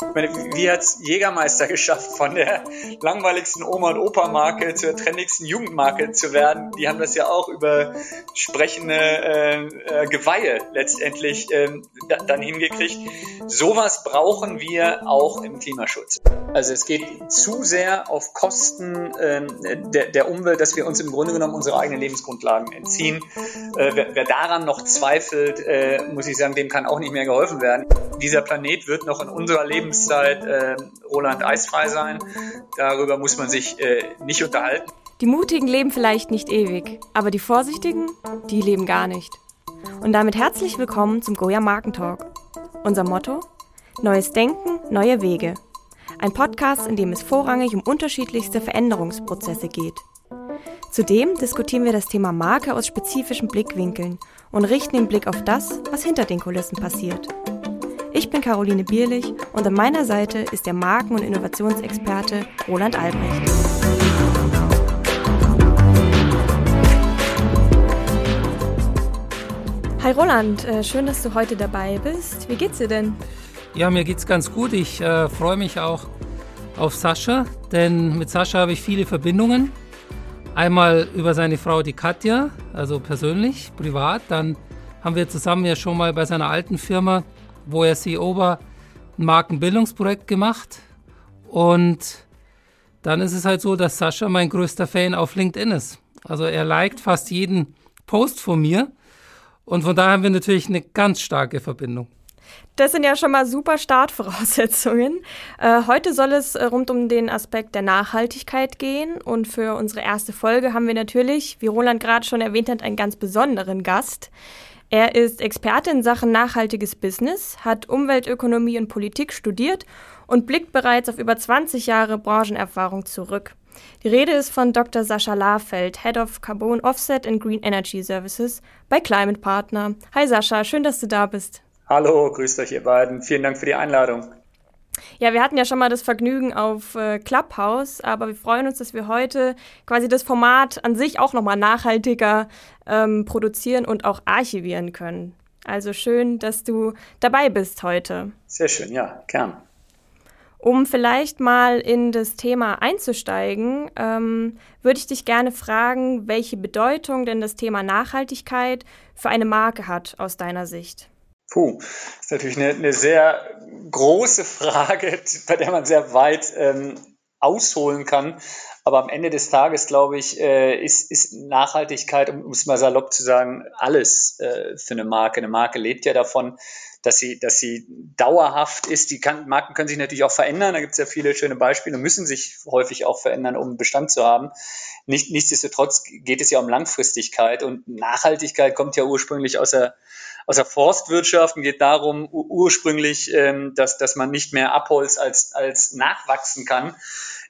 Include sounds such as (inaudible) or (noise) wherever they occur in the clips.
Wie hat Jägermeister geschafft, von der langweiligsten Oma- und Opa-Marke zur trendigsten Jugendmarke zu werden? Die haben das ja auch über sprechende äh, äh, Geweihe letztendlich äh, dann hingekriegt. Sowas brauchen wir auch im Klimaschutz. Also es geht zu sehr auf Kosten äh, der, der Umwelt, dass wir uns im Grunde genommen unsere eigenen Lebensgrundlagen entziehen. Äh, wer, wer, daran noch zweifelt, äh, muss ich sagen, dem kann auch nicht mehr geholfen werden. Dieser Planet wird noch in unserer Lebenszeit äh, Roland eisfrei sein. Darüber muss man sich äh, nicht unterhalten. Die Mutigen leben vielleicht nicht ewig, aber die Vorsichtigen, die leben gar nicht. Und damit herzlich willkommen zum Goya Markentalk. Unser Motto? Neues Denken, neue Wege. Ein Podcast, in dem es vorrangig um unterschiedlichste Veränderungsprozesse geht. Zudem diskutieren wir das Thema Marke aus spezifischen Blickwinkeln und richten den Blick auf das, was hinter den Kulissen passiert. Ich bin Caroline Bierlich und an meiner Seite ist der Marken- und Innovationsexperte Roland Albrecht. Hi Roland, äh, schön, dass du heute dabei bist. Wie geht's dir denn? Ja, mir geht's ganz gut. Ich äh, freue mich auch auf Sascha, denn mit Sascha habe ich viele Verbindungen. Einmal über seine Frau, die Katja, also persönlich, privat. Dann haben wir zusammen ja schon mal bei seiner alten Firma, wo er CEO war, ein Markenbildungsprojekt gemacht. Und dann ist es halt so, dass Sascha mein größter Fan auf LinkedIn ist. Also er liked fast jeden Post von mir. Und von daher haben wir natürlich eine ganz starke Verbindung. Das sind ja schon mal super Startvoraussetzungen. Äh, heute soll es äh, rund um den Aspekt der Nachhaltigkeit gehen. Und für unsere erste Folge haben wir natürlich, wie Roland gerade schon erwähnt hat, einen ganz besonderen Gast. Er ist Experte in Sachen nachhaltiges Business, hat Umweltökonomie und Politik studiert und blickt bereits auf über 20 Jahre Branchenerfahrung zurück. Die Rede ist von Dr. Sascha Lahrfeld, Head of Carbon Offset and Green Energy Services bei Climate Partner. Hi Sascha, schön, dass du da bist. Hallo, grüßt euch ihr beiden. Vielen Dank für die Einladung. Ja, wir hatten ja schon mal das Vergnügen auf äh, Clubhouse, aber wir freuen uns, dass wir heute quasi das Format an sich auch nochmal nachhaltiger ähm, produzieren und auch archivieren können. Also schön, dass du dabei bist heute. Sehr schön, ja, gern. Um vielleicht mal in das Thema einzusteigen, ähm, würde ich dich gerne fragen, welche Bedeutung denn das Thema Nachhaltigkeit für eine Marke hat aus deiner Sicht. Puh, ist natürlich eine, eine sehr große Frage, (laughs) bei der man sehr weit ähm, ausholen kann. Aber am Ende des Tages, glaube ich, äh, ist, ist Nachhaltigkeit, um es mal salopp zu sagen, alles äh, für eine Marke. Eine Marke lebt ja davon, dass sie, dass sie dauerhaft ist. Die kann, Marken können sich natürlich auch verändern. Da gibt es ja viele schöne Beispiele und müssen sich häufig auch verändern, um Bestand zu haben. Nicht, nichtsdestotrotz geht es ja um Langfristigkeit und Nachhaltigkeit kommt ja ursprünglich aus der aus der Forstwirtschaft und geht darum ursprünglich, ähm, dass, dass man nicht mehr Abholz als, als nachwachsen kann.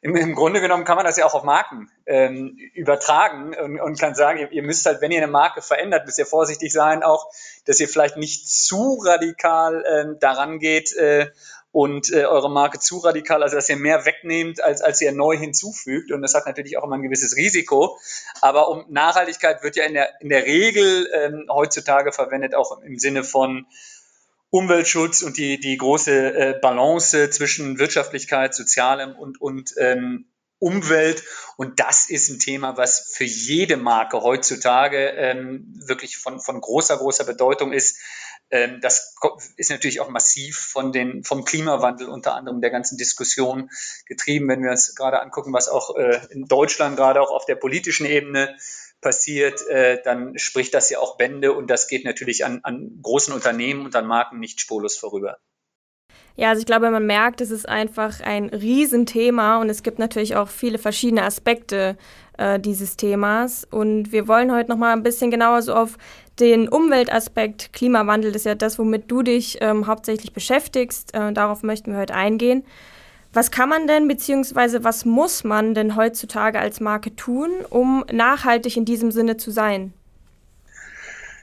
Im, Im Grunde genommen kann man das ja auch auf Marken ähm, übertragen und, und kann sagen, ihr, ihr müsst halt, wenn ihr eine Marke verändert, müsst ihr vorsichtig sein, auch, dass ihr vielleicht nicht zu radikal ähm, daran geht äh, und äh, eure Marke zu radikal, also dass ihr mehr wegnehmt, als, als ihr neu hinzufügt. Und das hat natürlich auch immer ein gewisses Risiko. Aber um Nachhaltigkeit wird ja in der, in der Regel ähm, heutzutage verwendet, auch im Sinne von Umweltschutz und die, die große äh, Balance zwischen Wirtschaftlichkeit, Sozialem und, und ähm, Umwelt. Und das ist ein Thema, was für jede Marke heutzutage ähm, wirklich von, von großer, großer Bedeutung ist. Ähm, das ist natürlich auch massiv von den, vom Klimawandel unter anderem der ganzen Diskussion getrieben. Wenn wir uns gerade angucken, was auch äh, in Deutschland gerade auch auf der politischen Ebene passiert, äh, dann spricht das ja auch Bände und das geht natürlich an, an großen Unternehmen und an Marken nicht spurlos vorüber. Ja, also ich glaube, man merkt, es ist einfach ein Riesenthema und es gibt natürlich auch viele verschiedene Aspekte äh, dieses Themas. Und wir wollen heute noch mal ein bisschen genauer so auf den Umweltaspekt, Klimawandel, ist ja das, womit du dich ähm, hauptsächlich beschäftigst. Äh, darauf möchten wir heute eingehen. Was kann man denn, beziehungsweise was muss man denn heutzutage als Marke tun, um nachhaltig in diesem Sinne zu sein?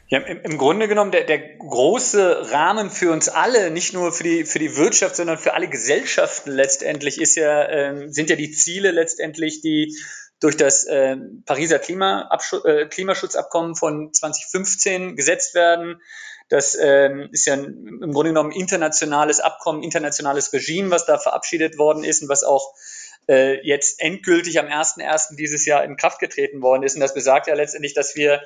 Ja, im, im Grunde genommen der, der große Rahmen für uns alle, nicht nur für die, für die Wirtschaft, sondern für alle Gesellschaften letztendlich ist ja, äh, sind ja die Ziele letztendlich, die durch das äh, Pariser äh, Klimaschutzabkommen von 2015 gesetzt werden. Das ähm, ist ja im Grunde genommen internationales Abkommen, internationales Regime, was da verabschiedet worden ist und was auch äh, jetzt endgültig am 1.1. dieses Jahr in Kraft getreten worden ist. Und das besagt ja letztendlich, dass wir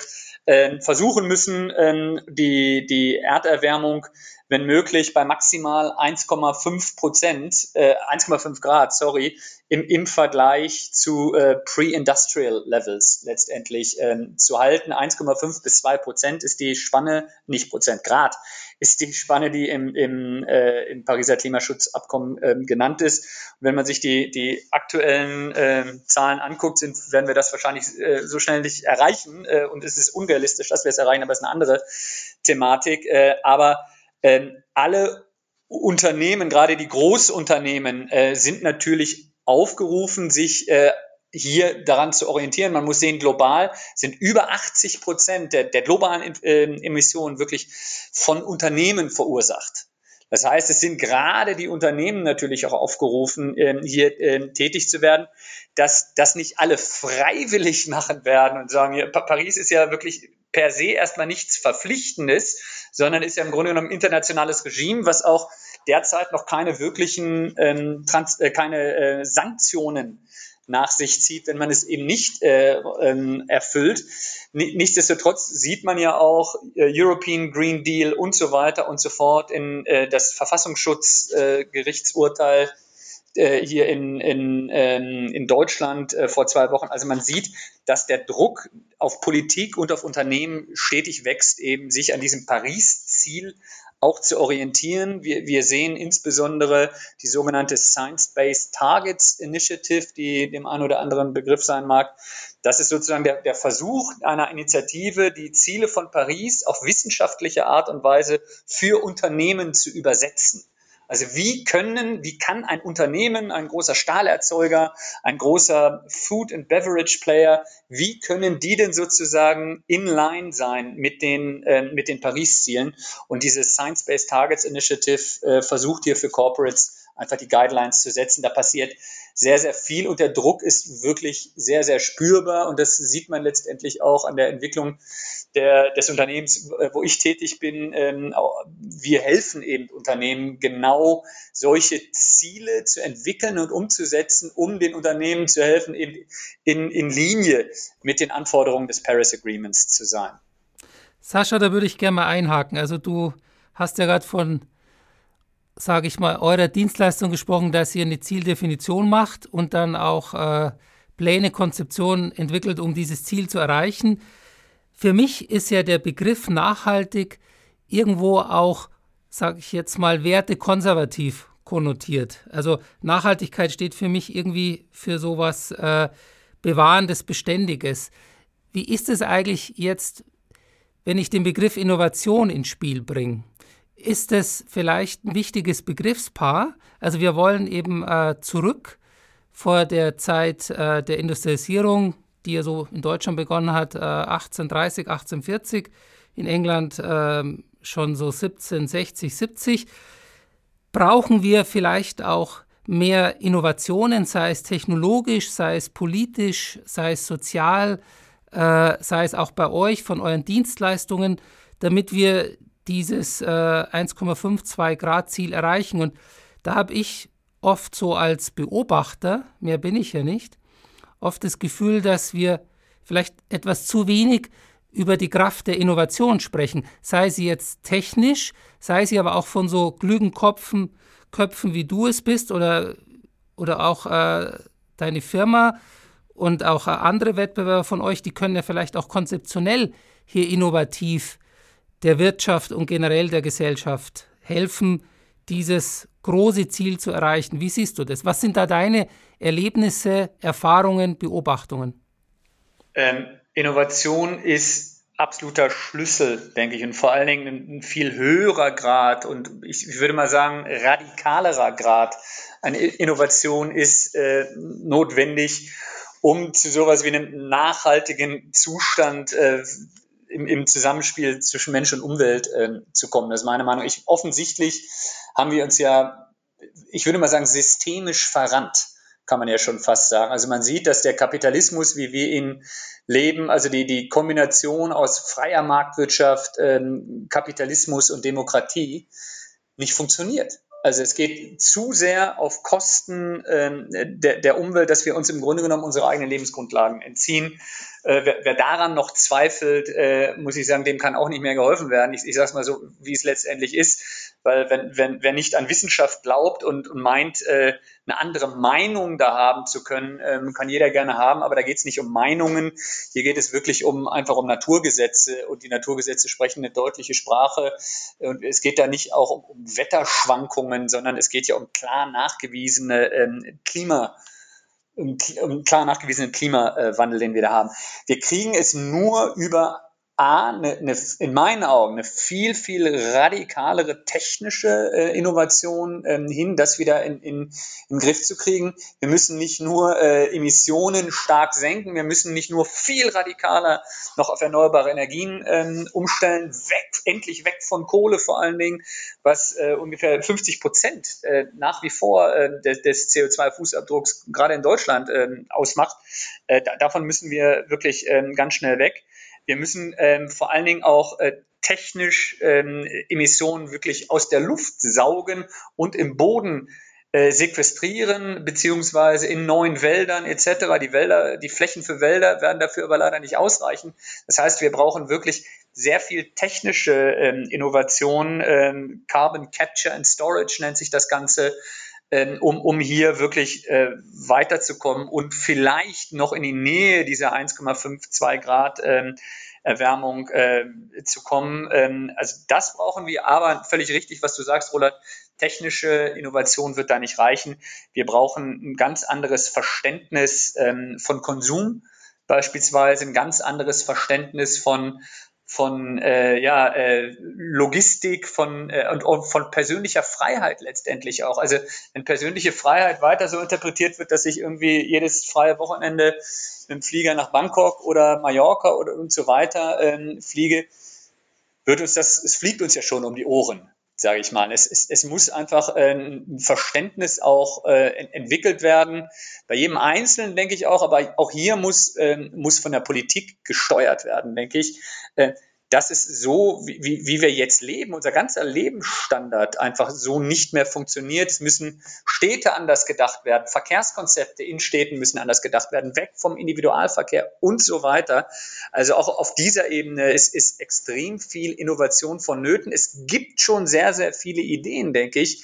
äh, versuchen müssen, äh, die, die Erderwärmung wenn möglich bei maximal 1,5 Prozent, äh, 1,5 Grad, sorry, im, im Vergleich zu äh, Pre-Industrial Levels letztendlich ähm, zu halten. 1,5 bis 2 Prozent ist die Spanne, nicht Prozent, Grad, ist die Spanne, die im, im, äh, im Pariser Klimaschutzabkommen ähm, genannt ist. Und wenn man sich die, die aktuellen äh, Zahlen anguckt, sind, werden wir das wahrscheinlich äh, so schnell nicht erreichen. Äh, und es ist unrealistisch, dass wir es erreichen, aber es ist eine andere Thematik. Äh, aber ähm, alle Unternehmen, gerade die Großunternehmen, äh, sind natürlich aufgerufen, sich äh, hier daran zu orientieren. Man muss sehen, global sind über 80 Prozent der, der globalen äh, Emissionen wirklich von Unternehmen verursacht. Das heißt, es sind gerade die Unternehmen natürlich auch aufgerufen, ähm, hier ähm, tätig zu werden, dass das nicht alle freiwillig (laughs) machen werden und sagen, Paris ist ja wirklich per se erstmal nichts Verpflichtendes, sondern ist ja im Grunde genommen internationales Regime, was auch derzeit noch keine wirklichen ähm, Trans äh, keine äh, Sanktionen nach sich zieht, wenn man es eben nicht äh, ähm, erfüllt. Nichtsdestotrotz sieht man ja auch äh, European Green Deal und so weiter und so fort in äh, das Verfassungsschutzgerichtsurteil äh, äh, hier in, in, ähm, in Deutschland äh, vor zwei Wochen. Also man sieht, dass der Druck auf Politik und auf Unternehmen stetig wächst, eben sich an diesem Paris-Ziel auch zu orientieren. Wir, wir sehen insbesondere die sogenannte Science-Based Targets Initiative, die dem einen oder anderen Begriff sein mag. Das ist sozusagen der, der Versuch einer Initiative, die Ziele von Paris auf wissenschaftliche Art und Weise für Unternehmen zu übersetzen. Also wie können, wie kann ein Unternehmen, ein großer Stahlerzeuger, ein großer Food and Beverage Player, wie können die denn sozusagen in line sein mit den, äh, mit den Paris-Zielen? Und diese Science-Based Targets Initiative äh, versucht hier für Corporates einfach die Guidelines zu setzen. Da passiert sehr, sehr viel und der Druck ist wirklich sehr, sehr spürbar und das sieht man letztendlich auch an der Entwicklung der, des Unternehmens, äh, wo ich tätig bin, ähm, wir helfen eben Unternehmen genau solche Ziele zu entwickeln und umzusetzen, um den Unternehmen zu helfen, eben in, in Linie mit den Anforderungen des Paris Agreements zu sein. Sascha, da würde ich gerne mal einhaken. Also du hast ja gerade von, sage ich mal, eurer Dienstleistung gesprochen, dass ihr eine Zieldefinition macht und dann auch äh, Pläne, Konzeptionen entwickelt, um dieses Ziel zu erreichen. Für mich ist ja der Begriff nachhaltig irgendwo auch, sage ich jetzt mal, wertekonservativ konnotiert. Also Nachhaltigkeit steht für mich irgendwie für sowas äh, Bewahrendes, Beständiges. Wie ist es eigentlich jetzt, wenn ich den Begriff Innovation ins Spiel bringe? Ist es vielleicht ein wichtiges Begriffspaar? Also wir wollen eben äh, zurück vor der Zeit äh, der Industrialisierung, die ja so in Deutschland begonnen hat, äh, 1830, 1840, in England äh, schon so 1760, 70, brauchen wir vielleicht auch mehr Innovationen, sei es technologisch, sei es politisch, sei es sozial, äh, sei es auch bei euch von euren Dienstleistungen, damit wir dieses äh, 1,52 Grad Ziel erreichen. Und da habe ich oft so als Beobachter, mehr bin ich ja nicht, oft das Gefühl, dass wir vielleicht etwas zu wenig über die Kraft der Innovation sprechen, sei sie jetzt technisch, sei sie aber auch von so klügen Köpfen, Köpfen wie du es bist oder, oder auch äh, deine Firma und auch äh, andere Wettbewerber von euch, die können ja vielleicht auch konzeptionell hier innovativ der Wirtschaft und generell der Gesellschaft helfen, dieses große Ziel zu erreichen. Wie siehst du das? Was sind da deine Erlebnisse, Erfahrungen, Beobachtungen? Ähm, Innovation ist absoluter Schlüssel, denke ich, und vor allen Dingen ein viel höherer Grad und ich, würde mal sagen radikalerer Grad an Innovation ist äh, notwendig, um zu sowas wie einem nachhaltigen Zustand äh, im, im Zusammenspiel zwischen Mensch und Umwelt äh, zu kommen. Das ist meine Meinung. Ich, offensichtlich haben wir uns ja, ich würde mal sagen, systemisch verrannt kann man ja schon fast sagen. Also man sieht, dass der Kapitalismus, wie wir ihn leben, also die, die Kombination aus freier Marktwirtschaft, ähm, Kapitalismus und Demokratie, nicht funktioniert. Also es geht zu sehr auf Kosten ähm, der, der Umwelt, dass wir uns im Grunde genommen unsere eigenen Lebensgrundlagen entziehen. Äh, wer, wer daran noch zweifelt, äh, muss ich sagen, dem kann auch nicht mehr geholfen werden. Ich, ich sage es mal so, wie es letztendlich ist. Weil wenn, wenn, wer nicht an Wissenschaft glaubt und, und meint, äh, eine andere Meinung da haben zu können, ähm, kann jeder gerne haben, aber da geht es nicht um Meinungen, hier geht es wirklich um einfach um Naturgesetze und die Naturgesetze sprechen eine deutliche Sprache und es geht da nicht auch um, um Wetterschwankungen, sondern es geht ja um klar nachgewiesene ähm, Klima um, klar nachgewiesenen Klimawandel, den wir da haben. Wir kriegen es nur über A, eine, eine, in meinen Augen eine viel, viel radikalere technische äh, Innovation ähm, hin, das wieder in, in, in Griff zu kriegen. Wir müssen nicht nur äh, Emissionen stark senken, wir müssen nicht nur viel radikaler noch auf erneuerbare Energien ähm, umstellen, weg, endlich weg von Kohle vor allen Dingen, was äh, ungefähr 50 Prozent äh, nach wie vor äh, des, des CO2-Fußabdrucks gerade in Deutschland äh, ausmacht. Äh, da, davon müssen wir wirklich äh, ganz schnell weg. Wir müssen ähm, vor allen Dingen auch äh, technisch ähm, Emissionen wirklich aus der Luft saugen und im Boden äh, sequestrieren, beziehungsweise in neuen Wäldern etc. Die Wälder, die Flächen für Wälder werden dafür aber leider nicht ausreichen. Das heißt, wir brauchen wirklich sehr viel technische ähm, Innovation, ähm, Carbon Capture and Storage nennt sich das Ganze, um, um hier wirklich äh, weiterzukommen und vielleicht noch in die Nähe dieser 1,52 Grad ähm, Erwärmung äh, zu kommen. Ähm, also das brauchen wir, aber völlig richtig, was du sagst, Roland, technische Innovation wird da nicht reichen. Wir brauchen ein ganz anderes Verständnis ähm, von Konsum, beispielsweise ein ganz anderes Verständnis von von äh, ja, äh, Logistik von, äh, und, und von persönlicher Freiheit letztendlich auch. Also wenn persönliche Freiheit weiter so interpretiert wird, dass ich irgendwie jedes freie Wochenende mit dem Flieger nach Bangkok oder Mallorca oder und so weiter ähm, fliege, wird uns das, es fliegt uns ja schon um die Ohren sage ich mal. Es, es, es muss einfach äh, ein Verständnis auch äh, entwickelt werden. Bei jedem Einzelnen denke ich auch, aber auch hier muss, äh, muss von der Politik gesteuert werden, denke ich. Äh, dass es so, wie, wie wir jetzt leben, unser ganzer Lebensstandard einfach so nicht mehr funktioniert. Es müssen Städte anders gedacht werden, Verkehrskonzepte in Städten müssen anders gedacht werden, weg vom Individualverkehr und so weiter. Also auch auf dieser Ebene ist, ist extrem viel Innovation vonnöten. Es gibt schon sehr, sehr viele Ideen, denke ich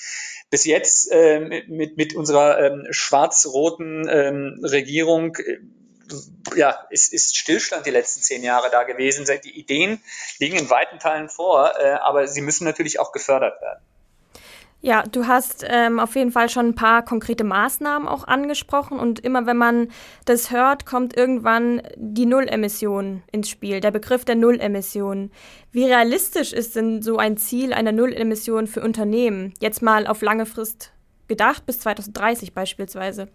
bis jetzt äh, mit, mit unserer ähm, schwarz-roten ähm, Regierung äh, ja, ist, ist Stillstand die letzten zehn Jahre da gewesen. Die Ideen liegen in weiten Teilen vor, äh, aber sie müssen natürlich auch gefördert werden. Ja, du hast ähm, auf jeden Fall schon ein paar konkrete Maßnahmen auch angesprochen und immer wenn man das hört, kommt irgendwann die Nullemission ins Spiel, der Begriff der Nullemission. Wie realistisch ist denn so ein Ziel einer Nullemission für Unternehmen? Jetzt mal auf lange Frist gedacht, bis 2030 beispielsweise.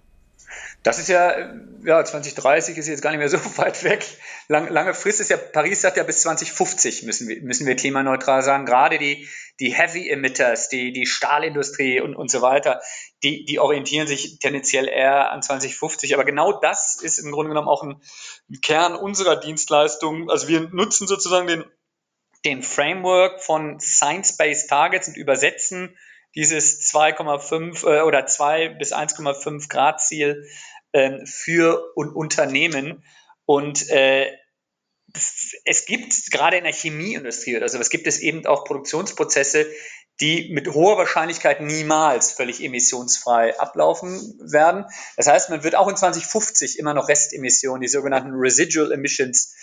Das ist ja, ja, 2030 ist jetzt gar nicht mehr so (laughs) weit weg. Lang, lange Frist ist ja, Paris sagt ja bis 2050 müssen wir, müssen wir klimaneutral sagen. Gerade die, die Heavy Emitters, die, die Stahlindustrie und, und so weiter, die, die orientieren sich tendenziell eher an 2050. Aber genau das ist im Grunde genommen auch ein, ein Kern unserer Dienstleistung. Also wir nutzen sozusagen den, den Framework von Science-Based Targets und übersetzen dieses 2,5 äh, oder 2 bis 1,5 Grad Ziel ähm, für un Unternehmen. Und äh, es gibt gerade in der Chemieindustrie oder sowas gibt es eben auch Produktionsprozesse, die mit hoher Wahrscheinlichkeit niemals völlig emissionsfrei ablaufen werden. Das heißt, man wird auch in 2050 immer noch Restemissionen, die sogenannten Residual Emissions,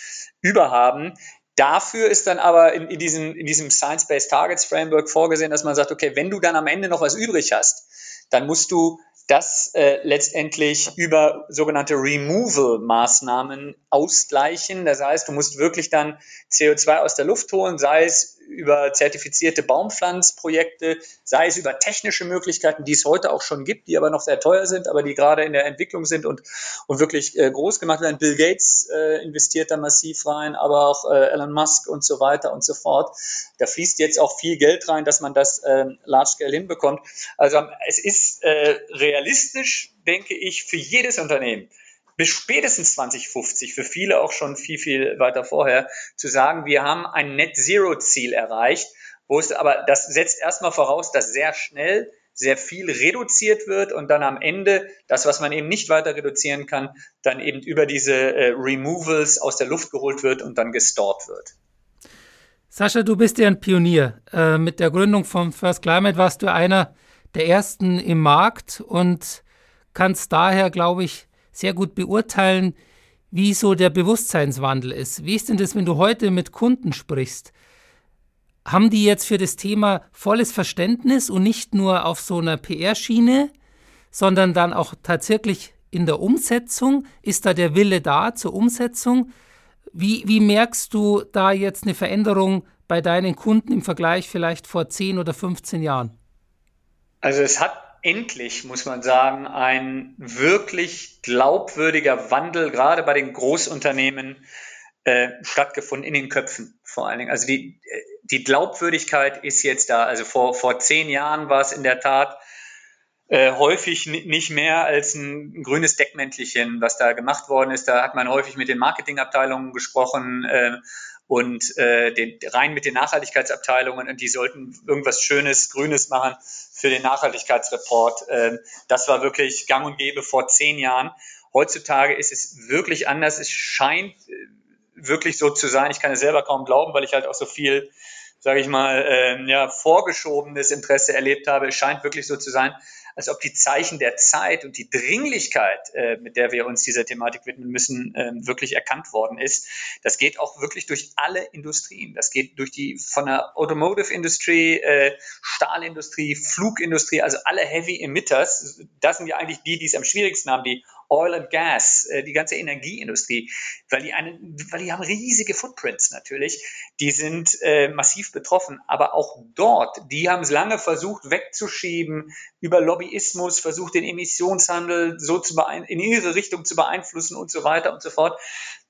überhaben, Dafür ist dann aber in, in diesem, in diesem Science-Based Targets Framework vorgesehen, dass man sagt, okay, wenn du dann am Ende noch was übrig hast, dann musst du das äh, letztendlich über sogenannte Removal-Maßnahmen ausgleichen. Das heißt, du musst wirklich dann CO2 aus der Luft holen, sei es über zertifizierte Baumpflanzprojekte, sei es über technische Möglichkeiten, die es heute auch schon gibt, die aber noch sehr teuer sind, aber die gerade in der Entwicklung sind und, und wirklich äh, groß gemacht werden. Bill Gates äh, investiert da massiv rein, aber auch äh, Elon Musk und so weiter und so fort. Da fließt jetzt auch viel Geld rein, dass man das äh, large scale hinbekommt. Also es ist äh, realistisch, denke ich, für jedes Unternehmen bis spätestens 2050, für viele auch schon viel, viel weiter vorher, zu sagen, wir haben ein Net-Zero-Ziel erreicht, wo es aber, das setzt erstmal voraus, dass sehr schnell sehr viel reduziert wird und dann am Ende das, was man eben nicht weiter reduzieren kann, dann eben über diese äh, Removals aus der Luft geholt wird und dann gestort wird. Sascha, du bist ja ein Pionier. Äh, mit der Gründung von First Climate warst du einer der ersten im Markt und kannst daher, glaube ich, sehr gut beurteilen, wie so der Bewusstseinswandel ist. Wie ist denn das, wenn du heute mit Kunden sprichst? Haben die jetzt für das Thema volles Verständnis und nicht nur auf so einer PR-Schiene, sondern dann auch tatsächlich in der Umsetzung? Ist da der Wille da zur Umsetzung? Wie, wie merkst du da jetzt eine Veränderung bei deinen Kunden im Vergleich vielleicht vor 10 oder 15 Jahren? Also es hat endlich, muss man sagen, ein wirklich glaubwürdiger Wandel, gerade bei den Großunternehmen, äh, stattgefunden in den Köpfen vor allen Dingen. Also die, die Glaubwürdigkeit ist jetzt da. Also vor, vor zehn Jahren war es in der Tat äh, häufig nicht mehr als ein grünes Deckmäntelchen, was da gemacht worden ist. Da hat man häufig mit den Marketingabteilungen gesprochen. Äh, und äh, den, rein mit den Nachhaltigkeitsabteilungen und die sollten irgendwas Schönes, Grünes machen für den Nachhaltigkeitsreport. Ähm, das war wirklich gang und gäbe vor zehn Jahren. Heutzutage ist es wirklich anders. Es scheint äh, wirklich so zu sein. Ich kann es selber kaum glauben, weil ich halt auch so viel, sage ich mal, äh, ja, vorgeschobenes Interesse erlebt habe. Es scheint wirklich so zu sein, als ob die Zeichen der Zeit und die Dringlichkeit, äh, mit der wir uns dieser Thematik widmen müssen, äh, wirklich erkannt worden ist. Das geht auch wirklich durch alle Industrien. Das geht durch die von der Automotive Industry, äh, Stahlindustrie, Flugindustrie, also alle Heavy Emitters. Das sind ja eigentlich die, die es am schwierigsten haben, die Oil and Gas, äh, die ganze Energieindustrie, weil die, eine, weil die haben riesige Footprints natürlich, die sind äh, massiv betroffen. Aber auch dort, die haben es lange versucht wegzuschieben, über Lobbyismus versucht, den Emissionshandel so zu in ihre Richtung zu beeinflussen und so weiter und so fort.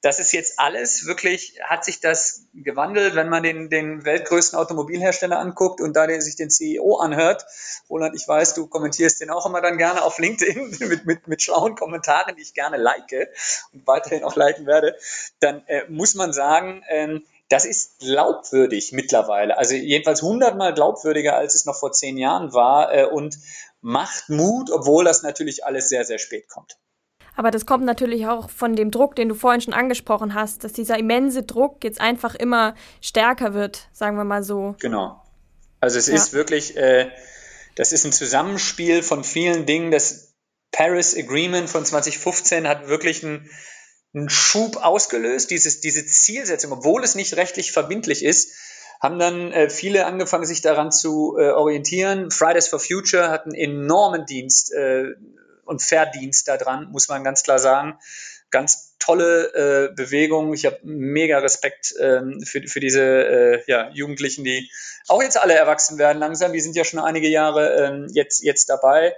Das ist jetzt alles wirklich, hat sich das gewandelt, wenn man den, den weltgrößten Automobilhersteller anguckt und da der sich den CEO anhört. Roland, ich weiß, du kommentierst den auch immer dann gerne auf LinkedIn (laughs) mit, mit, mit schlauen Kommentaren, die ich gerne like und weiterhin auch liken werde. Dann äh, muss man sagen, ähm, das ist glaubwürdig mittlerweile. Also jedenfalls hundertmal glaubwürdiger, als es noch vor zehn Jahren war äh, und macht Mut, obwohl das natürlich alles sehr, sehr spät kommt. Aber das kommt natürlich auch von dem Druck, den du vorhin schon angesprochen hast, dass dieser immense Druck jetzt einfach immer stärker wird, sagen wir mal so. Genau. Also es ja. ist wirklich, äh, das ist ein Zusammenspiel von vielen Dingen. Das Paris Agreement von 2015 hat wirklich einen, einen Schub ausgelöst, dieses, diese Zielsetzung, obwohl es nicht rechtlich verbindlich ist, haben dann äh, viele angefangen, sich daran zu äh, orientieren. Fridays for Future hat einen enormen Dienst äh, und Verdienst daran, muss man ganz klar sagen. Ganz tolle äh, Bewegung. Ich habe mega Respekt ähm, für, für diese äh, ja, Jugendlichen, die auch jetzt alle erwachsen werden langsam. Die sind ja schon einige Jahre ähm, jetzt, jetzt dabei.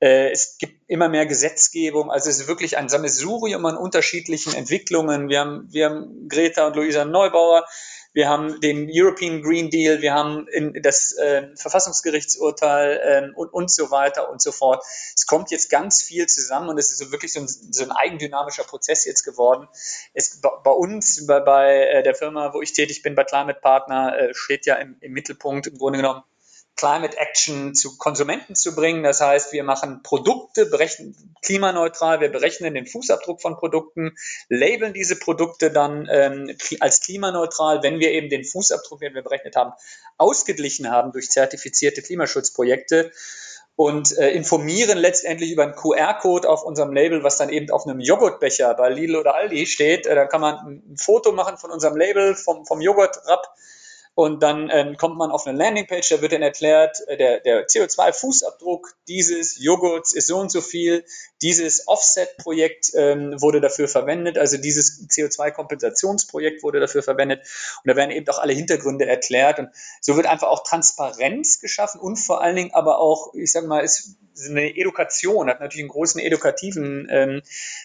Äh, es gibt immer mehr Gesetzgebung. Also es ist wirklich ein Sammelsurium an unterschiedlichen Entwicklungen. Wir haben, wir haben Greta und Luisa Neubauer wir haben den European Green Deal, wir haben das äh, Verfassungsgerichtsurteil äh, und, und so weiter und so fort. Es kommt jetzt ganz viel zusammen und es ist so wirklich so ein, so ein eigendynamischer Prozess jetzt geworden. Es, bei uns, bei, bei äh, der Firma, wo ich tätig bin, bei Climate Partner, äh, steht ja im, im Mittelpunkt im Grunde genommen Climate Action zu Konsumenten zu bringen. Das heißt, wir machen Produkte, berechnen klimaneutral, wir berechnen den Fußabdruck von Produkten, labeln diese Produkte dann ähm, als klimaneutral, wenn wir eben den Fußabdruck, den wir berechnet haben, ausgeglichen haben durch zertifizierte Klimaschutzprojekte und äh, informieren letztendlich über einen QR-Code auf unserem Label, was dann eben auf einem Joghurtbecher bei Lidl oder Aldi steht. Äh, da kann man ein Foto machen von unserem Label, vom, vom Joghurt-Rapp und dann ähm, kommt man auf eine Landingpage, da wird dann erklärt, äh, der, der CO2-Fußabdruck dieses Joghurts ist so und so viel, dieses Offset-Projekt ähm, wurde dafür verwendet, also dieses CO2-Kompensationsprojekt wurde dafür verwendet. Und da werden eben auch alle Hintergründe erklärt. Und so wird einfach auch Transparenz geschaffen und vor allen Dingen aber auch, ich sage mal, ist eine Edukation, hat natürlich einen großen edukativen ähm,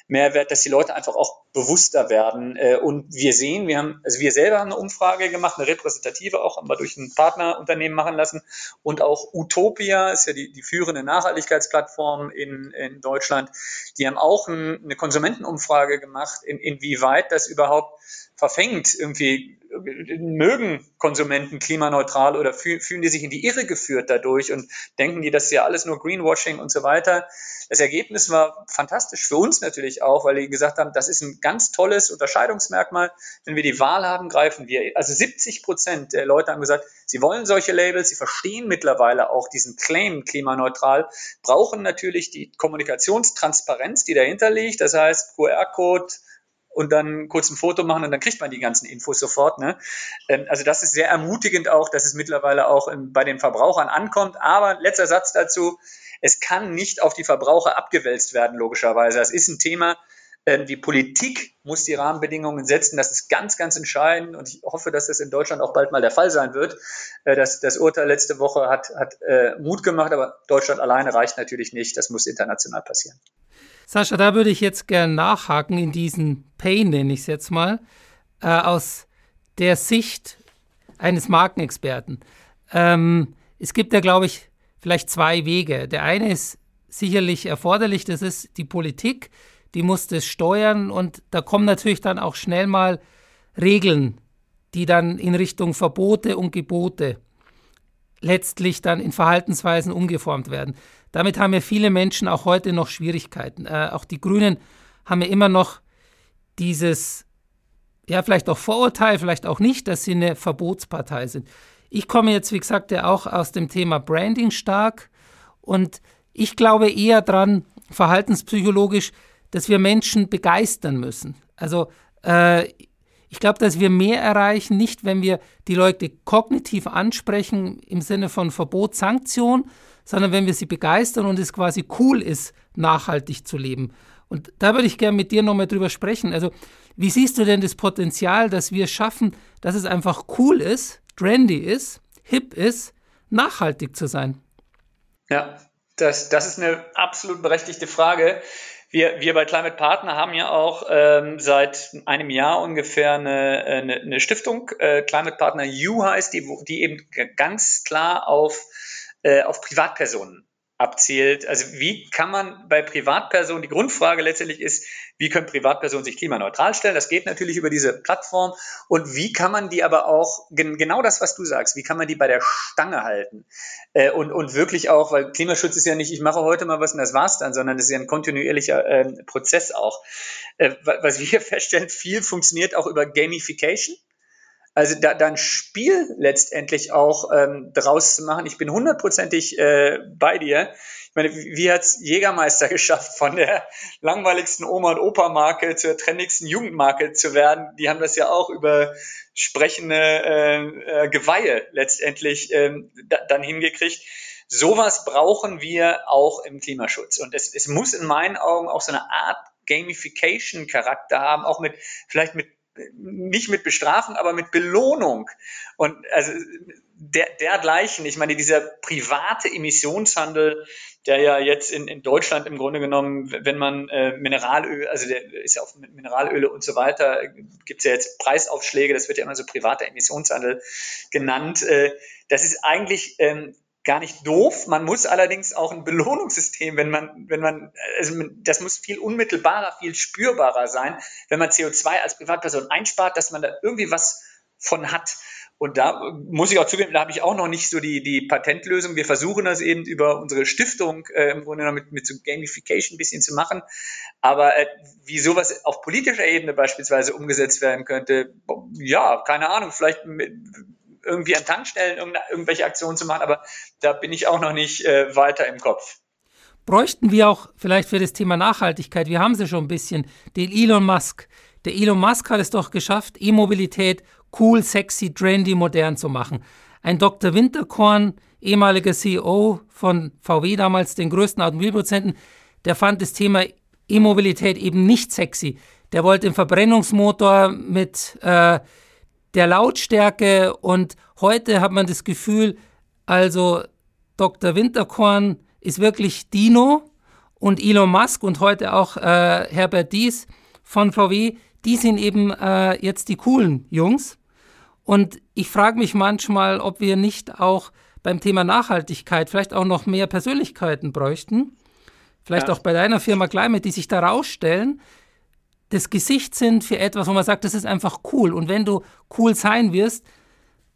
Mehrwert, dass die Leute einfach auch bewusster werden. Äh, und wir sehen, wir haben, also wir selber haben eine Umfrage gemacht, eine repräsentative auch, haben wir durch ein Partnerunternehmen machen lassen. Und auch Utopia ist ja die, die führende Nachhaltigkeitsplattform in, in Deutschland. Die haben auch ein, eine Konsumentenumfrage gemacht, in, inwieweit das überhaupt verfängt, irgendwie mögen Konsumenten klimaneutral oder fühlen die sich in die Irre geführt dadurch und denken die, das ist ja alles nur Greenwashing und so weiter. Das Ergebnis war fantastisch für uns natürlich auch, weil die gesagt haben, das ist ein ganz tolles Unterscheidungsmerkmal. Wenn wir die Wahl haben, greifen wir. Also 70 Prozent der Leute haben gesagt, sie wollen solche Labels, sie verstehen mittlerweile auch diesen Claim klimaneutral, brauchen natürlich die Kommunikationstransparenz, die dahinter liegt. Das heißt, QR-Code, und dann kurz ein Foto machen und dann kriegt man die ganzen Infos sofort. Ne? Ähm, also das ist sehr ermutigend auch, dass es mittlerweile auch bei den Verbrauchern ankommt. Aber letzter Satz dazu, es kann nicht auf die Verbraucher abgewälzt werden, logischerweise. Das ist ein Thema, ähm, die Politik muss die Rahmenbedingungen setzen. Das ist ganz, ganz entscheidend und ich hoffe, dass das in Deutschland auch bald mal der Fall sein wird. Äh, das, das Urteil letzte Woche hat, hat äh, Mut gemacht, aber Deutschland alleine reicht natürlich nicht. Das muss international passieren. Sascha, da würde ich jetzt gern nachhaken in diesen Pain, nenne ich es jetzt mal, äh, aus der Sicht eines Markenexperten. Ähm, es gibt ja, glaube ich, vielleicht zwei Wege. Der eine ist sicherlich erforderlich, das ist die Politik, die muss das steuern und da kommen natürlich dann auch schnell mal Regeln, die dann in Richtung Verbote und Gebote letztlich dann in Verhaltensweisen umgeformt werden. Damit haben ja viele Menschen auch heute noch Schwierigkeiten. Äh, auch die Grünen haben ja immer noch dieses, ja, vielleicht auch Vorurteil, vielleicht auch nicht, dass sie eine Verbotspartei sind. Ich komme jetzt, wie gesagt, ja auch aus dem Thema Branding stark und ich glaube eher dran, verhaltenspsychologisch, dass wir Menschen begeistern müssen. Also äh, ich glaube, dass wir mehr erreichen, nicht wenn wir die Leute kognitiv ansprechen im Sinne von Verbot, Sanktion, sondern wenn wir sie begeistern und es quasi cool ist, nachhaltig zu leben. Und da würde ich gerne mit dir nochmal drüber sprechen. Also, wie siehst du denn das Potenzial, dass wir schaffen, dass es einfach cool ist, trendy ist, hip ist, nachhaltig zu sein? Ja, das, das ist eine absolut berechtigte Frage. Wir, wir bei Climate Partner haben ja auch ähm, seit einem Jahr ungefähr eine, eine, eine Stiftung, äh, Climate Partner U heißt, die, die eben ganz klar auf, äh, auf Privatpersonen abzielt. Also wie kann man bei Privatpersonen, die Grundfrage letztendlich ist, wie können Privatpersonen sich klimaneutral stellen? Das geht natürlich über diese Plattform. Und wie kann man die aber auch, genau das, was du sagst, wie kann man die bei der Stange halten? Äh, und, und wirklich auch, weil Klimaschutz ist ja nicht, ich mache heute mal was und das war's dann, sondern es ist ja ein kontinuierlicher äh, Prozess auch. Äh, was wir hier (laughs) feststellen, viel funktioniert auch über Gamification. Also da, da ein Spiel letztendlich auch ähm, draus zu machen. Ich bin hundertprozentig äh, bei dir. Ich meine, wie, hat's Jägermeister (laughs) geschafft, von der langweiligsten Oma- und Opa-Marke zur trendigsten Jugendmarke zu werden? Die haben das ja auch über sprechende äh, äh, Geweihe letztendlich ähm, da, dann hingekriegt. Sowas brauchen wir auch im Klimaschutz. Und es, es muss in meinen Augen auch so eine Art Gamification-Charakter haben, auch mit vielleicht mit nicht mit Bestrafen, aber mit Belohnung. Und also der, dergleichen, ich meine, dieser private Emissionshandel, der ja jetzt in, in Deutschland im Grunde genommen, wenn man äh, Mineralöl, also der ist ja auf Mineralöle und so weiter, gibt es ja jetzt Preisaufschläge, das wird ja immer so privater Emissionshandel genannt. Äh, das ist eigentlich ähm, gar nicht doof. Man muss allerdings auch ein Belohnungssystem, wenn man, wenn man, also das muss viel unmittelbarer, viel spürbarer sein, wenn man CO2 als Privatperson einspart, dass man da irgendwie was von hat. Und da muss ich auch zugeben, da habe ich auch noch nicht so die, die Patentlösung. Wir versuchen das eben über unsere Stiftung äh, im Grunde genommen mit, mit so Gamification ein bisschen zu machen. Aber äh, wie sowas auf politischer Ebene beispielsweise umgesetzt werden könnte, ja, keine Ahnung, vielleicht mit, irgendwie an Tankstellen irgendwelche Aktionen zu machen, aber da bin ich auch noch nicht äh, weiter im Kopf. Bräuchten wir auch vielleicht für das Thema Nachhaltigkeit, wir haben sie schon ein bisschen, den Elon Musk. Der Elon Musk hat es doch geschafft, E-Mobilität cool, sexy, trendy, modern zu machen. Ein Dr. Winterkorn, ehemaliger CEO von VW damals, den größten Automobilproduzenten, der fand das Thema E-Mobilität eben nicht sexy. Der wollte den Verbrennungsmotor mit äh, der Lautstärke und heute hat man das Gefühl, also Dr. Winterkorn ist wirklich Dino und Elon Musk und heute auch äh, Herbert Dies von VW, die sind eben äh, jetzt die coolen Jungs. Und ich frage mich manchmal, ob wir nicht auch beim Thema Nachhaltigkeit vielleicht auch noch mehr Persönlichkeiten bräuchten. Vielleicht ja. auch bei deiner Firma Climate, die sich da rausstellen, das Gesicht sind für etwas, wo man sagt, das ist einfach cool. Und wenn du cool sein wirst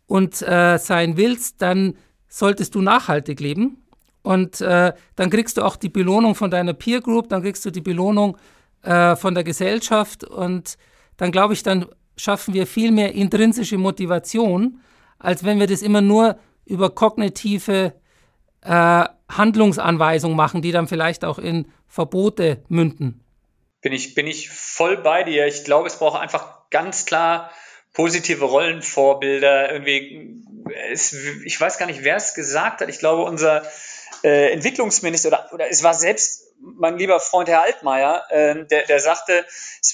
und äh, sein willst, dann solltest du nachhaltig leben. Und äh, dann kriegst du auch die Belohnung von deiner Peer Group, dann kriegst du die Belohnung äh, von der Gesellschaft. Und dann glaube ich, dann schaffen wir viel mehr intrinsische Motivation, als wenn wir das immer nur über kognitive äh, Handlungsanweisungen machen, die dann vielleicht auch in Verbote münden. Bin ich, bin ich voll bei dir. Ich glaube, es braucht einfach ganz klar positive Rollenvorbilder. Irgendwie, es, ich weiß gar nicht, wer es gesagt hat. Ich glaube, unser äh, Entwicklungsminister oder, oder es war selbst mein lieber Freund Herr Altmaier, äh, der, der sagte,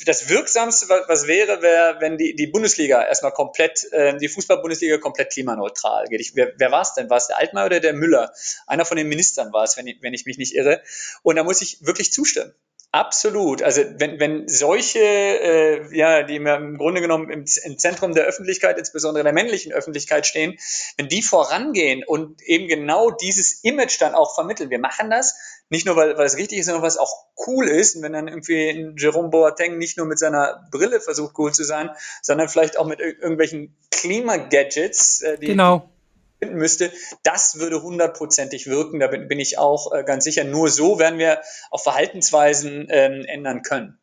das Wirksamste, was wäre, wäre, wenn die, die Bundesliga erstmal komplett, äh, die Fußball-Bundesliga komplett klimaneutral geht. Ich, wer wer war es denn? War es der Altmaier oder der Müller? Einer von den Ministern war es, wenn ich, wenn ich mich nicht irre. Und da muss ich wirklich zustimmen. Absolut. Also wenn, wenn solche, äh, ja, die im Grunde genommen im, im Zentrum der Öffentlichkeit, insbesondere der männlichen Öffentlichkeit stehen, wenn die vorangehen und eben genau dieses Image dann auch vermitteln. Wir machen das nicht nur, weil, weil es richtig ist, sondern weil es auch cool ist. Und wenn dann irgendwie ein Jerome Boateng nicht nur mit seiner Brille versucht, cool zu sein, sondern vielleicht auch mit irgendwelchen Klimagadgets, äh, die, genau finden müsste, das würde hundertprozentig wirken. Da bin, ich auch äh, ganz sicher. Nur so werden wir auch Verhaltensweisen ähm, ändern können.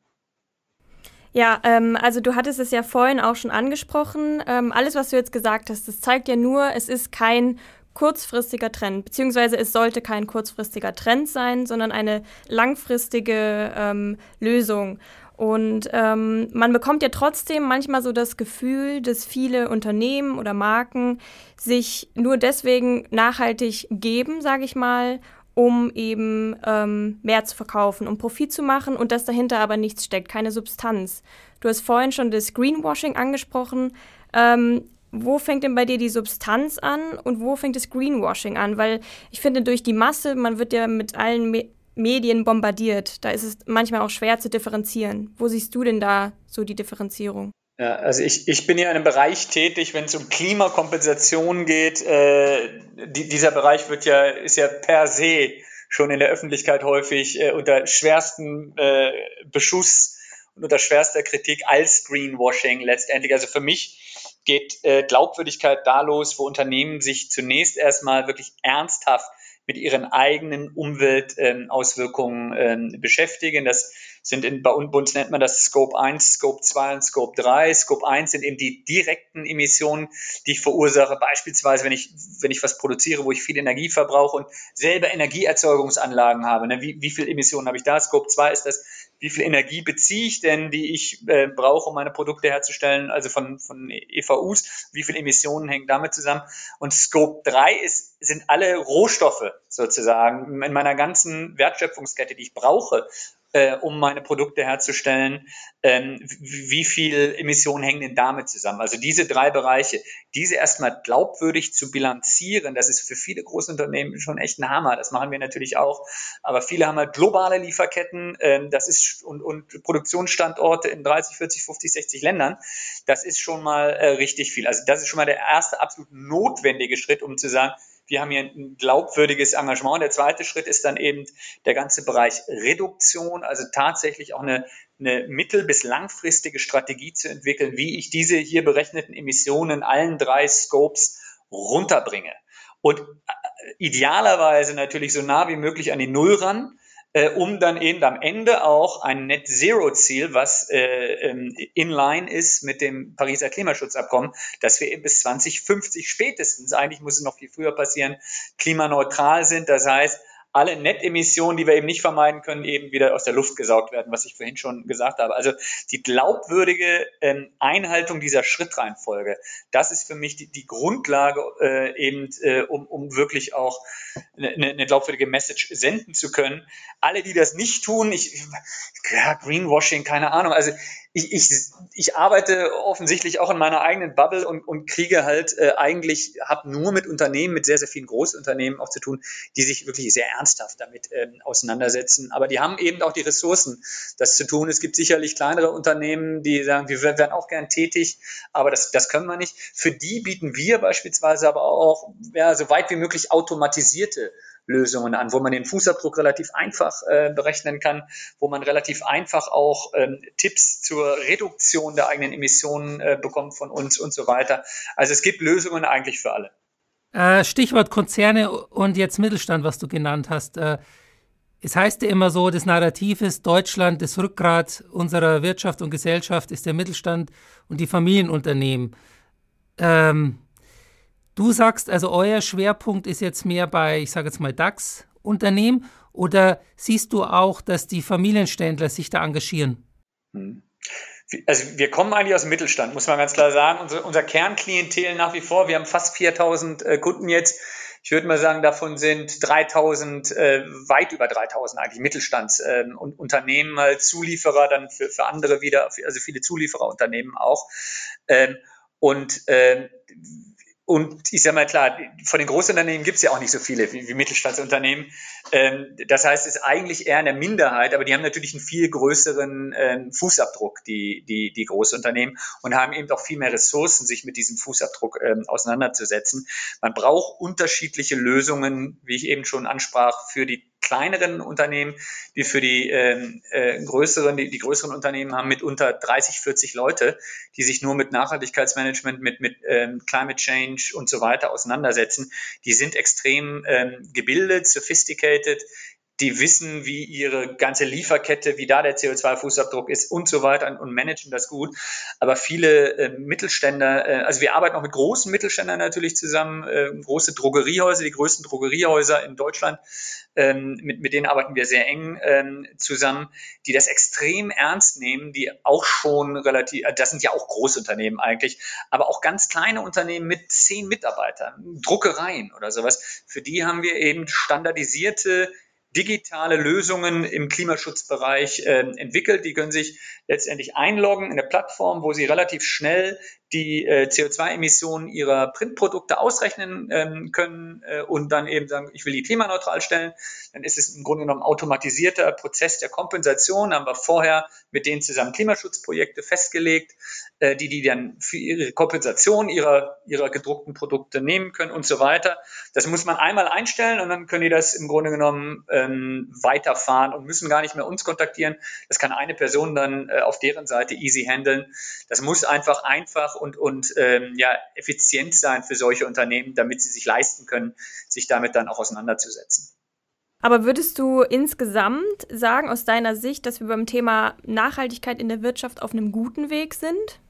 Ja, ähm, also du hattest es ja vorhin auch schon angesprochen. Ähm, alles, was du jetzt gesagt hast, das zeigt ja nur, es ist kein kurzfristiger Trend, beziehungsweise es sollte kein kurzfristiger Trend sein, sondern eine langfristige ähm, Lösung. Und ähm, man bekommt ja trotzdem manchmal so das Gefühl, dass viele Unternehmen oder Marken sich nur deswegen nachhaltig geben, sage ich mal, um eben ähm, mehr zu verkaufen, um Profit zu machen und dass dahinter aber nichts steckt, keine Substanz. Du hast vorhin schon das Greenwashing angesprochen. Ähm, wo fängt denn bei dir die Substanz an und wo fängt das Greenwashing an? Weil ich finde, durch die Masse, man wird ja mit allen Medien bombardiert. Da ist es manchmal auch schwer zu differenzieren. Wo siehst du denn da so die Differenzierung? Ja, also ich, ich bin ja in einem Bereich tätig, wenn es um Klimakompensation geht. Äh, die, dieser Bereich wird ja, ist ja per se schon in der Öffentlichkeit häufig äh, unter schwersten äh, Beschuss und unter schwerster Kritik als Greenwashing letztendlich. Also für mich geht äh, Glaubwürdigkeit da los, wo Unternehmen sich zunächst erstmal wirklich ernsthaft mit ihren eigenen Umweltauswirkungen ähm, ähm, beschäftigen. Das sind in, bei uns nennt man das Scope 1, Scope 2 und Scope 3. Scope 1 sind eben die direkten Emissionen, die ich verursache. Beispielsweise, wenn ich, wenn ich was produziere, wo ich viel Energie verbrauche und selber Energieerzeugungsanlagen habe. Ne? Wie, wie viel Emissionen habe ich da? Scope 2 ist das, wie viel Energie beziehe ich denn, die ich äh, brauche, um meine Produkte herzustellen, also von, von EVUs, wie viel Emissionen hängen damit zusammen. Und Scope 3 ist, sind alle Rohstoffe sozusagen in meiner ganzen Wertschöpfungskette, die ich brauche, äh, um meine Produkte herzustellen, ähm, wie viel Emissionen hängen denn damit zusammen? Also diese drei Bereiche, diese erstmal glaubwürdig zu bilanzieren, das ist für viele Großunternehmen schon echt ein Hammer. Das machen wir natürlich auch. Aber viele haben halt globale Lieferketten, ähm, das ist und, und Produktionsstandorte in 30, 40, 50, 60 Ländern. Das ist schon mal äh, richtig viel. Also das ist schon mal der erste absolut notwendige Schritt, um zu sagen, wir haben hier ein glaubwürdiges Engagement. Der zweite Schritt ist dann eben der ganze Bereich Reduktion, also tatsächlich auch eine, eine mittel- bis langfristige Strategie zu entwickeln, wie ich diese hier berechneten Emissionen in allen drei Scopes runterbringe. Und äh, idealerweise natürlich so nah wie möglich an die Null ran, äh, um dann eben am Ende auch ein Net Zero Ziel, was äh, ähm, in line ist mit dem Pariser Klimaschutzabkommen, dass wir eben bis 2050 spätestens, eigentlich muss es noch viel früher passieren, klimaneutral sind. Das heißt, alle Nettemissionen, die wir eben nicht vermeiden können, eben wieder aus der Luft gesaugt werden, was ich vorhin schon gesagt habe. Also die glaubwürdige ähm, Einhaltung dieser Schrittreihenfolge, das ist für mich die, die Grundlage, äh, eben äh, um, um wirklich auch eine, eine glaubwürdige Message senden zu können. Alle, die das nicht tun, ich, ja, Greenwashing, keine Ahnung. Also ich, ich, ich arbeite offensichtlich auch in meiner eigenen Bubble und, und kriege halt äh, eigentlich, habe nur mit Unternehmen, mit sehr, sehr vielen Großunternehmen auch zu tun, die sich wirklich sehr ernsthaft damit ähm, auseinandersetzen. Aber die haben eben auch die Ressourcen, das zu tun. Es gibt sicherlich kleinere Unternehmen, die sagen, wir werden auch gern tätig, aber das, das können wir nicht. Für die bieten wir beispielsweise aber auch ja, so weit wie möglich automatisierte Lösungen an, wo man den Fußabdruck relativ einfach äh, berechnen kann, wo man relativ einfach auch ähm, Tipps zur Reduktion der eigenen Emissionen äh, bekommt von uns und so weiter. Also es gibt Lösungen eigentlich für alle. Äh, Stichwort Konzerne und jetzt Mittelstand, was du genannt hast. Äh, es heißt ja immer so, das Narrativ ist, Deutschland, das Rückgrat unserer Wirtschaft und Gesellschaft ist der Mittelstand und die Familienunternehmen. Ähm, Du sagst also, euer Schwerpunkt ist jetzt mehr bei, ich sage jetzt mal, DAX-Unternehmen oder siehst du auch, dass die Familienständler sich da engagieren? Hm. Also wir kommen eigentlich aus dem Mittelstand, muss man ganz klar sagen. Unser, unser Kernklientel nach wie vor, wir haben fast 4000 äh, Kunden jetzt. Ich würde mal sagen, davon sind 3000, äh, weit über 3000 eigentlich Mittelstandsunternehmen, ähm, halt Zulieferer, dann für, für andere wieder, also viele Zuliefererunternehmen auch. Ähm, und äh, und ich sage mal klar, von den Großunternehmen gibt es ja auch nicht so viele wie, wie Mittelstandsunternehmen. Ähm, das heißt, es ist eigentlich eher eine Minderheit, aber die haben natürlich einen viel größeren ähm, Fußabdruck, die, die, die Großunternehmen, und haben eben auch viel mehr Ressourcen, sich mit diesem Fußabdruck ähm, auseinanderzusetzen. Man braucht unterschiedliche Lösungen, wie ich eben schon ansprach, für die kleineren Unternehmen, wie für die ähm, äh, größeren, die, die größeren Unternehmen haben mitunter 30, 40 Leute, die sich nur mit Nachhaltigkeitsmanagement, mit, mit ähm, Climate Change und so weiter auseinandersetzen. Die sind extrem ähm, gebildet, sophisticated, die wissen, wie ihre ganze Lieferkette, wie da der CO2-Fußabdruck ist und so weiter und managen das gut. Aber viele äh, Mittelständler, äh, also wir arbeiten auch mit großen Mittelständern natürlich zusammen, äh, große Drogeriehäuser, die größten Drogeriehäuser in Deutschland, ähm, mit, mit denen arbeiten wir sehr eng ähm, zusammen, die das extrem ernst nehmen, die auch schon relativ, äh, das sind ja auch Großunternehmen eigentlich, aber auch ganz kleine Unternehmen mit zehn Mitarbeitern, Druckereien oder sowas, für die haben wir eben standardisierte digitale Lösungen im Klimaschutzbereich äh, entwickelt. Die können sich letztendlich einloggen in eine Plattform, wo sie relativ schnell die äh, CO2-Emissionen ihrer Printprodukte ausrechnen ähm, können äh, und dann eben sagen, ich will die klimaneutral stellen. Dann ist es im Grunde genommen automatisierter Prozess der Kompensation. Haben wir vorher mit denen zusammen Klimaschutzprojekte festgelegt, äh, die die dann für ihre Kompensation ihrer, ihrer gedruckten Produkte nehmen können und so weiter. Das muss man einmal einstellen und dann können die das im Grunde genommen ähm, weiterfahren und müssen gar nicht mehr uns kontaktieren. Das kann eine Person dann äh, auf deren Seite easy handeln. Das muss einfach einfach und, und ähm, ja, effizient sein für solche Unternehmen, damit sie sich leisten können, sich damit dann auch auseinanderzusetzen. Aber würdest du insgesamt sagen, aus deiner Sicht, dass wir beim Thema Nachhaltigkeit in der Wirtschaft auf einem guten Weg sind?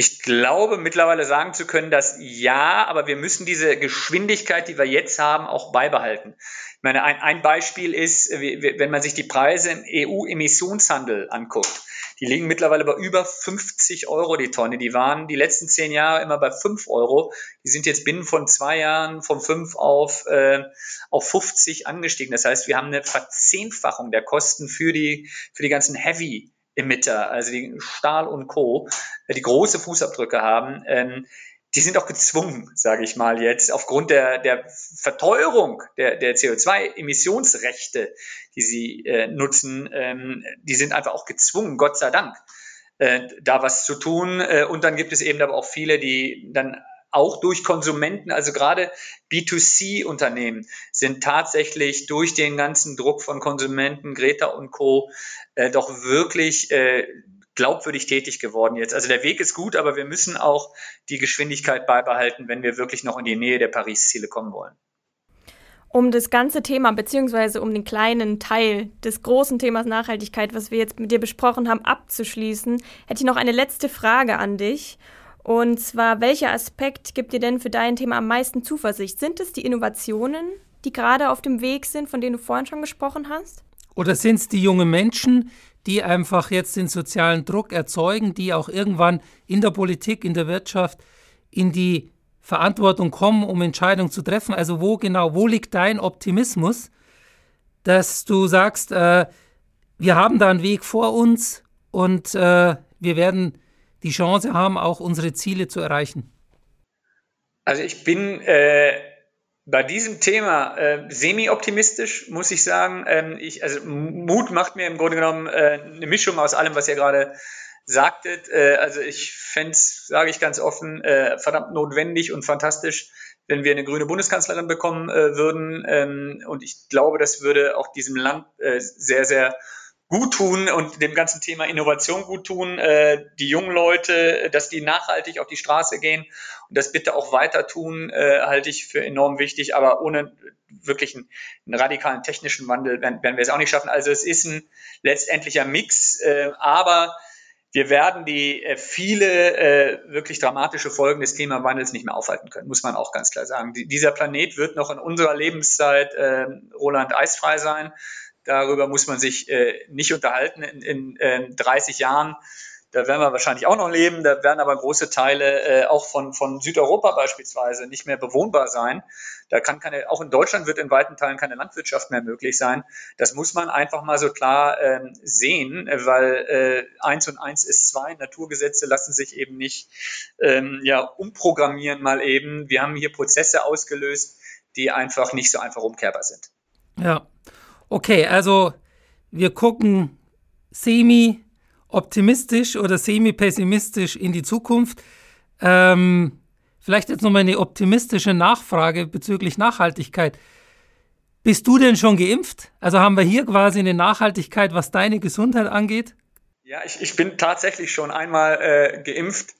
Ich glaube mittlerweile sagen zu können, dass ja, aber wir müssen diese Geschwindigkeit, die wir jetzt haben, auch beibehalten. Ich meine, ein, ein Beispiel ist, wenn man sich die Preise im EU-Emissionshandel anguckt. Die liegen mittlerweile bei über 50 Euro die Tonne. Die waren die letzten zehn Jahre immer bei 5 Euro. Die sind jetzt binnen von zwei Jahren von 5 auf, äh, auf 50 angestiegen. Das heißt, wir haben eine Verzehnfachung der Kosten für die, für die ganzen Heavy Emitter, also die Stahl und Co., äh, die große Fußabdrücke haben, ähm, die sind auch gezwungen, sage ich mal jetzt, aufgrund der, der Verteuerung der, der CO2-Emissionsrechte, die sie äh, nutzen, ähm, die sind einfach auch gezwungen, Gott sei Dank, äh, da was zu tun. Äh, und dann gibt es eben aber auch viele, die dann auch durch Konsumenten, also gerade B2C-Unternehmen sind tatsächlich durch den ganzen Druck von Konsumenten, Greta und Co. Äh, doch wirklich äh, glaubwürdig tätig geworden jetzt. Also der Weg ist gut, aber wir müssen auch die Geschwindigkeit beibehalten, wenn wir wirklich noch in die Nähe der Paris-Ziele kommen wollen. Um das ganze Thema, beziehungsweise um den kleinen Teil des großen Themas Nachhaltigkeit, was wir jetzt mit dir besprochen haben, abzuschließen, hätte ich noch eine letzte Frage an dich. Und zwar, welcher Aspekt gibt dir denn für dein Thema am meisten Zuversicht? Sind es die Innovationen, die gerade auf dem Weg sind, von denen du vorhin schon gesprochen hast? Oder sind es die jungen Menschen, die einfach jetzt den sozialen Druck erzeugen, die auch irgendwann in der Politik, in der Wirtschaft in die Verantwortung kommen, um Entscheidungen zu treffen? Also wo genau, wo liegt dein Optimismus, dass du sagst, äh, wir haben da einen Weg vor uns und äh, wir werden die Chance haben, auch unsere Ziele zu erreichen? Also ich bin äh, bei diesem Thema äh, semi-optimistisch, muss ich sagen. Ähm, ich, also Mut macht mir im Grunde genommen äh, eine Mischung aus allem, was ihr gerade sagtet. Äh, also ich fände es, sage ich ganz offen, äh, verdammt notwendig und fantastisch, wenn wir eine grüne Bundeskanzlerin bekommen äh, würden. Ähm, und ich glaube, das würde auch diesem Land sehr, sehr gut tun und dem ganzen Thema Innovation gut tun, äh, die jungen Leute, dass die nachhaltig auf die Straße gehen und das bitte auch weiter tun, äh, halte ich für enorm wichtig, aber ohne wirklich einen, einen radikalen technischen Wandel werden, werden wir es auch nicht schaffen. Also es ist ein letztendlicher Mix, äh, aber wir werden die äh, viele äh, wirklich dramatische Folgen des Klimawandels nicht mehr aufhalten können, muss man auch ganz klar sagen. Die, dieser Planet wird noch in unserer Lebenszeit äh, Roland eisfrei sein. Darüber muss man sich äh, nicht unterhalten. In, in äh, 30 Jahren, da werden wir wahrscheinlich auch noch leben, da werden aber große Teile äh, auch von, von Südeuropa beispielsweise nicht mehr bewohnbar sein. Da kann keine, auch in Deutschland wird in weiten Teilen keine Landwirtschaft mehr möglich sein. Das muss man einfach mal so klar ähm, sehen, weil äh, eins und eins ist zwei. Naturgesetze lassen sich eben nicht ähm, ja, umprogrammieren mal eben. Wir haben hier Prozesse ausgelöst, die einfach nicht so einfach umkehrbar sind. Ja, Okay, also wir gucken semi-optimistisch oder semi-pessimistisch in die Zukunft. Ähm, vielleicht jetzt nochmal eine optimistische Nachfrage bezüglich Nachhaltigkeit. Bist du denn schon geimpft? Also haben wir hier quasi eine Nachhaltigkeit, was deine Gesundheit angeht? Ja, ich, ich bin tatsächlich schon einmal äh, geimpft.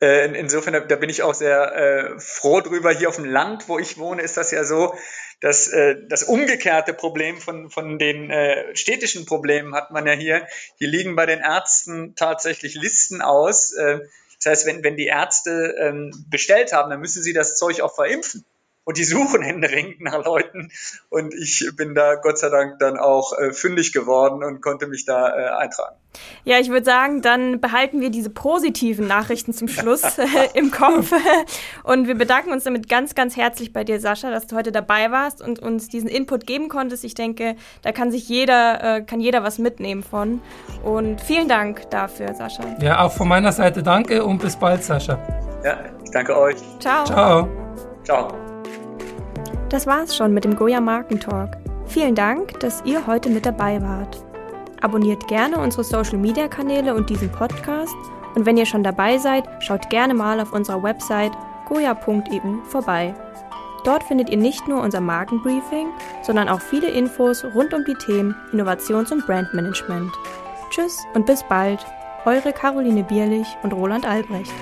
Äh, insofern, da, da, bin ich auch sehr äh, froh drüber. Hier auf dem Land, wo ich wohne, ist das ja so, dass äh, das umgekehrte Problem von, von den äh, städtischen Problemen hat man ja hier. Hier liegen bei den Ärzten tatsächlich Listen aus. Äh, das heißt, wenn, wenn die Ärzte ähm, bestellt haben, dann müssen sie das Zeug auch verimpfen und die suchen händeringend nach Leuten. Und ich bin da Gott sei Dank dann auch äh, fündig geworden und konnte mich da äh, eintragen. Ja, ich würde sagen, dann behalten wir diese positiven Nachrichten zum Schluss (laughs) äh, im Kopf. Und wir bedanken uns damit ganz, ganz herzlich bei dir, Sascha, dass du heute dabei warst und uns diesen Input geben konntest. Ich denke, da kann sich jeder, äh, kann jeder was mitnehmen von. Und vielen Dank dafür, Sascha. Ja, auch von meiner Seite danke und bis bald, Sascha. Ja, ich danke euch. Ciao. Ciao. Ciao. Das war's schon mit dem Goya Markentalk. Vielen Dank, dass ihr heute mit dabei wart. Abonniert gerne unsere Social Media Kanäle und diesen Podcast. Und wenn ihr schon dabei seid, schaut gerne mal auf unserer Website goya.eu vorbei. Dort findet ihr nicht nur unser Markenbriefing, sondern auch viele Infos rund um die Themen Innovations- und Brandmanagement. Tschüss und bis bald, eure Caroline Bierlich und Roland Albrecht.